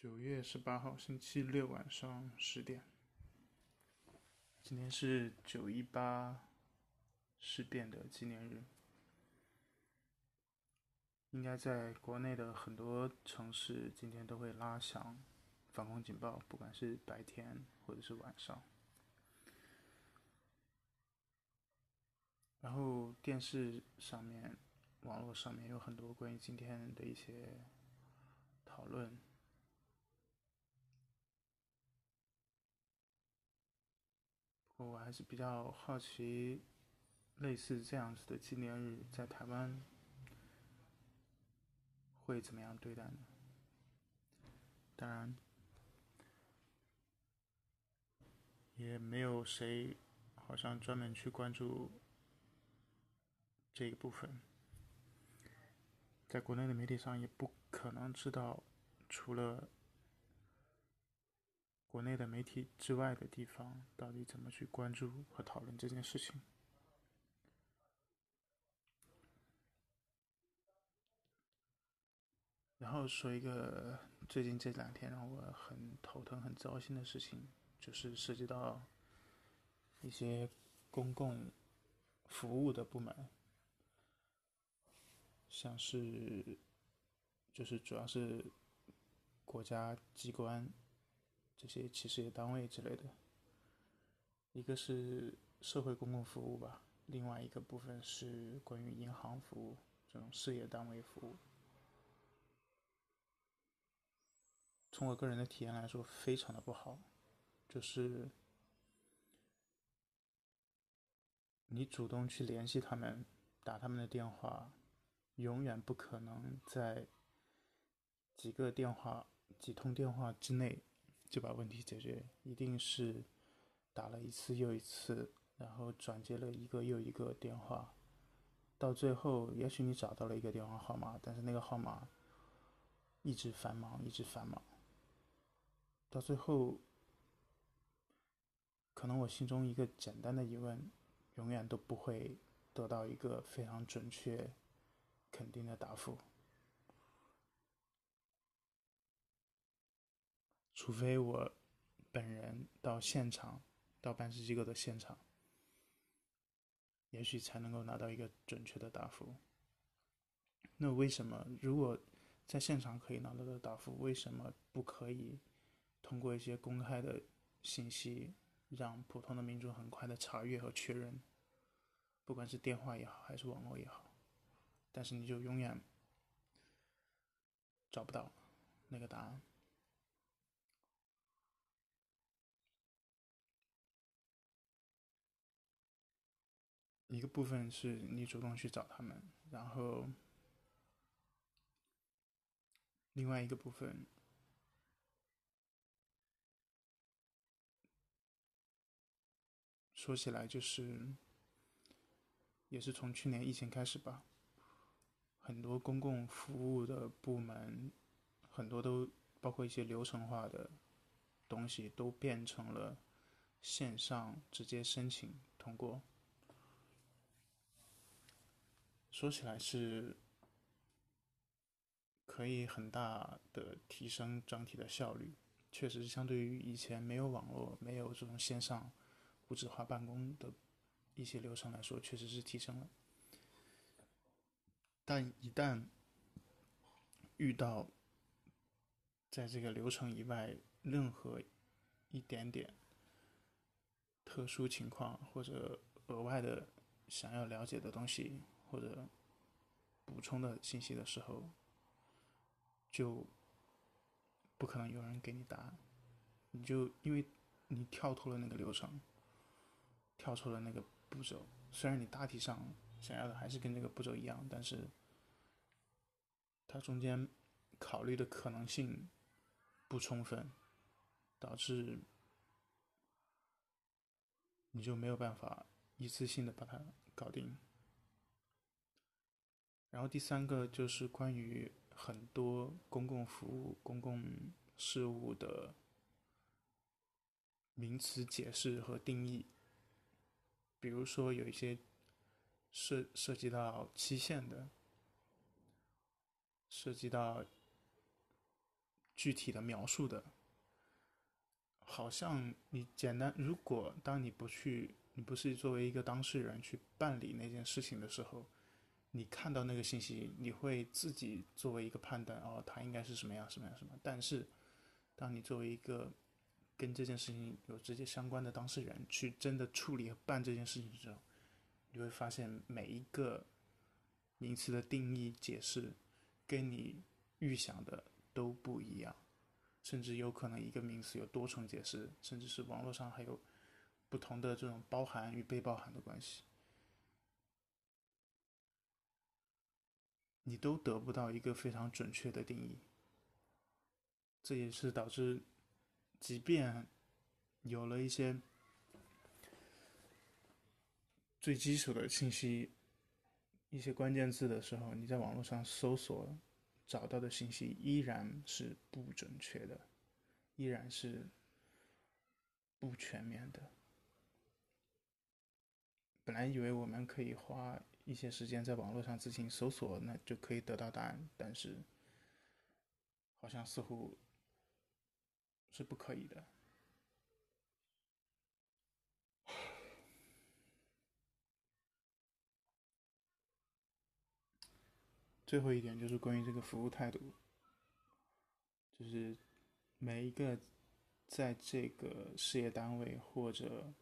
九月十八号，星期六晚上十点。今天是九一八事变的纪念日，应该在国内的很多城市今天都会拉响防空警报，不管是白天或者是晚上。然后电视上面、网络上面有很多关于今天的一些讨论。我还是比较好奇，类似这样子的纪念日，在台湾会怎么样对待呢？当然，也没有谁好像专门去关注这一部分，在国内的媒体上也不可能知道，除了。国内的媒体之外的地方，到底怎么去关注和讨论这件事情？然后说一个最近这两天让我很头疼、很糟心的事情，就是涉及到一些公共服务的部门，像是就是主要是国家机关。这些企事业单位之类的，一个是社会公共服务吧，另外一个部分是关于银行服务这种事业单位服务。从我个人的体验来说，非常的不好，就是你主动去联系他们，打他们的电话，永远不可能在几个电话、几通电话之内。就把问题解决，一定是打了一次又一次，然后转接了一个又一个电话，到最后，也许你找到了一个电话号码，但是那个号码一直繁忙，一直繁忙，到最后，可能我心中一个简单的疑问，永远都不会得到一个非常准确、肯定的答复。除非我本人到现场，到办事机构的现场，也许才能够拿到一个准确的答复。那为什么如果在现场可以拿到的答复，为什么不可以通过一些公开的信息，让普通的民众很快的查阅和确认？不管是电话也好，还是网络也好，但是你就永远找不到那个答案。一个部分是你主动去找他们，然后另外一个部分说起来就是，也是从去年疫情开始吧，很多公共服务的部门，很多都包括一些流程化的东西，都变成了线上直接申请通过。说起来是可以很大的提升整体的效率，确实相对于以前没有网络、没有这种线上无纸化办公的一些流程来说，确实是提升了。但一旦遇到在这个流程以外任何一点点特殊情况或者额外的想要了解的东西，或者补充的信息的时候，就不可能有人给你答案。你就因为你跳脱了那个流程，跳出了那个步骤。虽然你大体上想要的还是跟这个步骤一样，但是它中间考虑的可能性不充分，导致你就没有办法一次性的把它搞定。然后第三个就是关于很多公共服务、公共事务的名词解释和定义，比如说有一些涉涉及到期限的，涉及到具体的描述的。好像你简单，如果当你不去，你不是作为一个当事人去办理那件事情的时候，你看到那个信息，你会自己作为一个判断，哦，他应该是什么样，什么样，什么。但是，当你作为一个跟这件事情有直接相关的当事人去真的处理和办这件事情的时候，你会发现每一个名词的定义解释，跟你预想的都不一样。甚至有可能一个名词有多重解释，甚至是网络上还有不同的这种包含与被包含的关系，你都得不到一个非常准确的定义。这也是导致，即便有了一些最基础的信息、一些关键字的时候，你在网络上搜索。找到的信息依然是不准确的，依然是不全面的。本来以为我们可以花一些时间在网络上自行搜索，那就可以得到答案，但是好像似乎是不可以的。最后一点就是关于这个服务态度，就是每一个在这个事业单位或者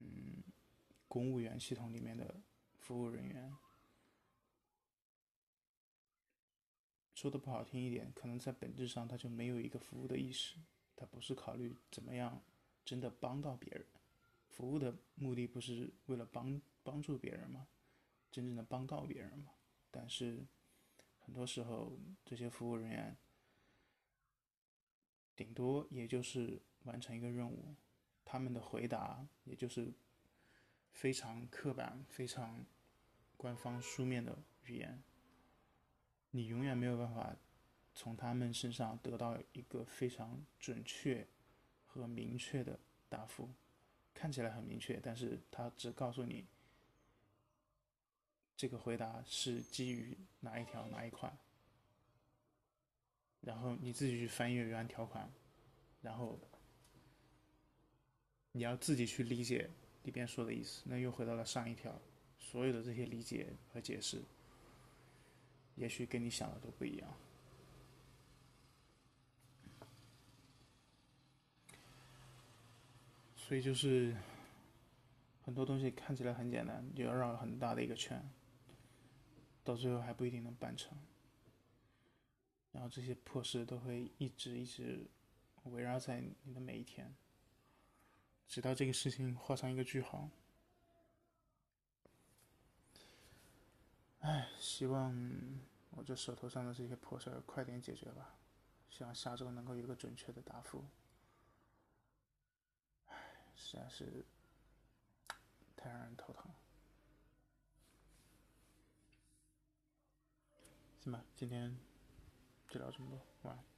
嗯公务员系统里面的服务人员，说的不好听一点，可能在本质上他就没有一个服务的意识，他不是考虑怎么样真的帮到别人，服务的目的不是为了帮帮助别人吗？真正的帮到别人嘛？但是很多时候，这些服务人员顶多也就是完成一个任务，他们的回答也就是非常刻板、非常官方书面的语言。你永远没有办法从他们身上得到一个非常准确和明确的答复。看起来很明确，但是他只告诉你。这个回答是基于哪一条哪一款，然后你自己去翻阅原条款，然后你要自己去理解里边说的意思。那又回到了上一条，所有的这些理解和解释，也许跟你想的都不一样。所以就是很多东西看起来很简单，就要绕很大的一个圈。到最后还不一定能办成，然后这些破事都会一直一直围绕在你的每一天，直到这个事情画上一个句号。唉，希望我这手头上的这些破事儿快点解决吧，希望下周能够有个准确的答复。唉，实在是太让人头疼了。行吧，今天就聊这么多，晚安。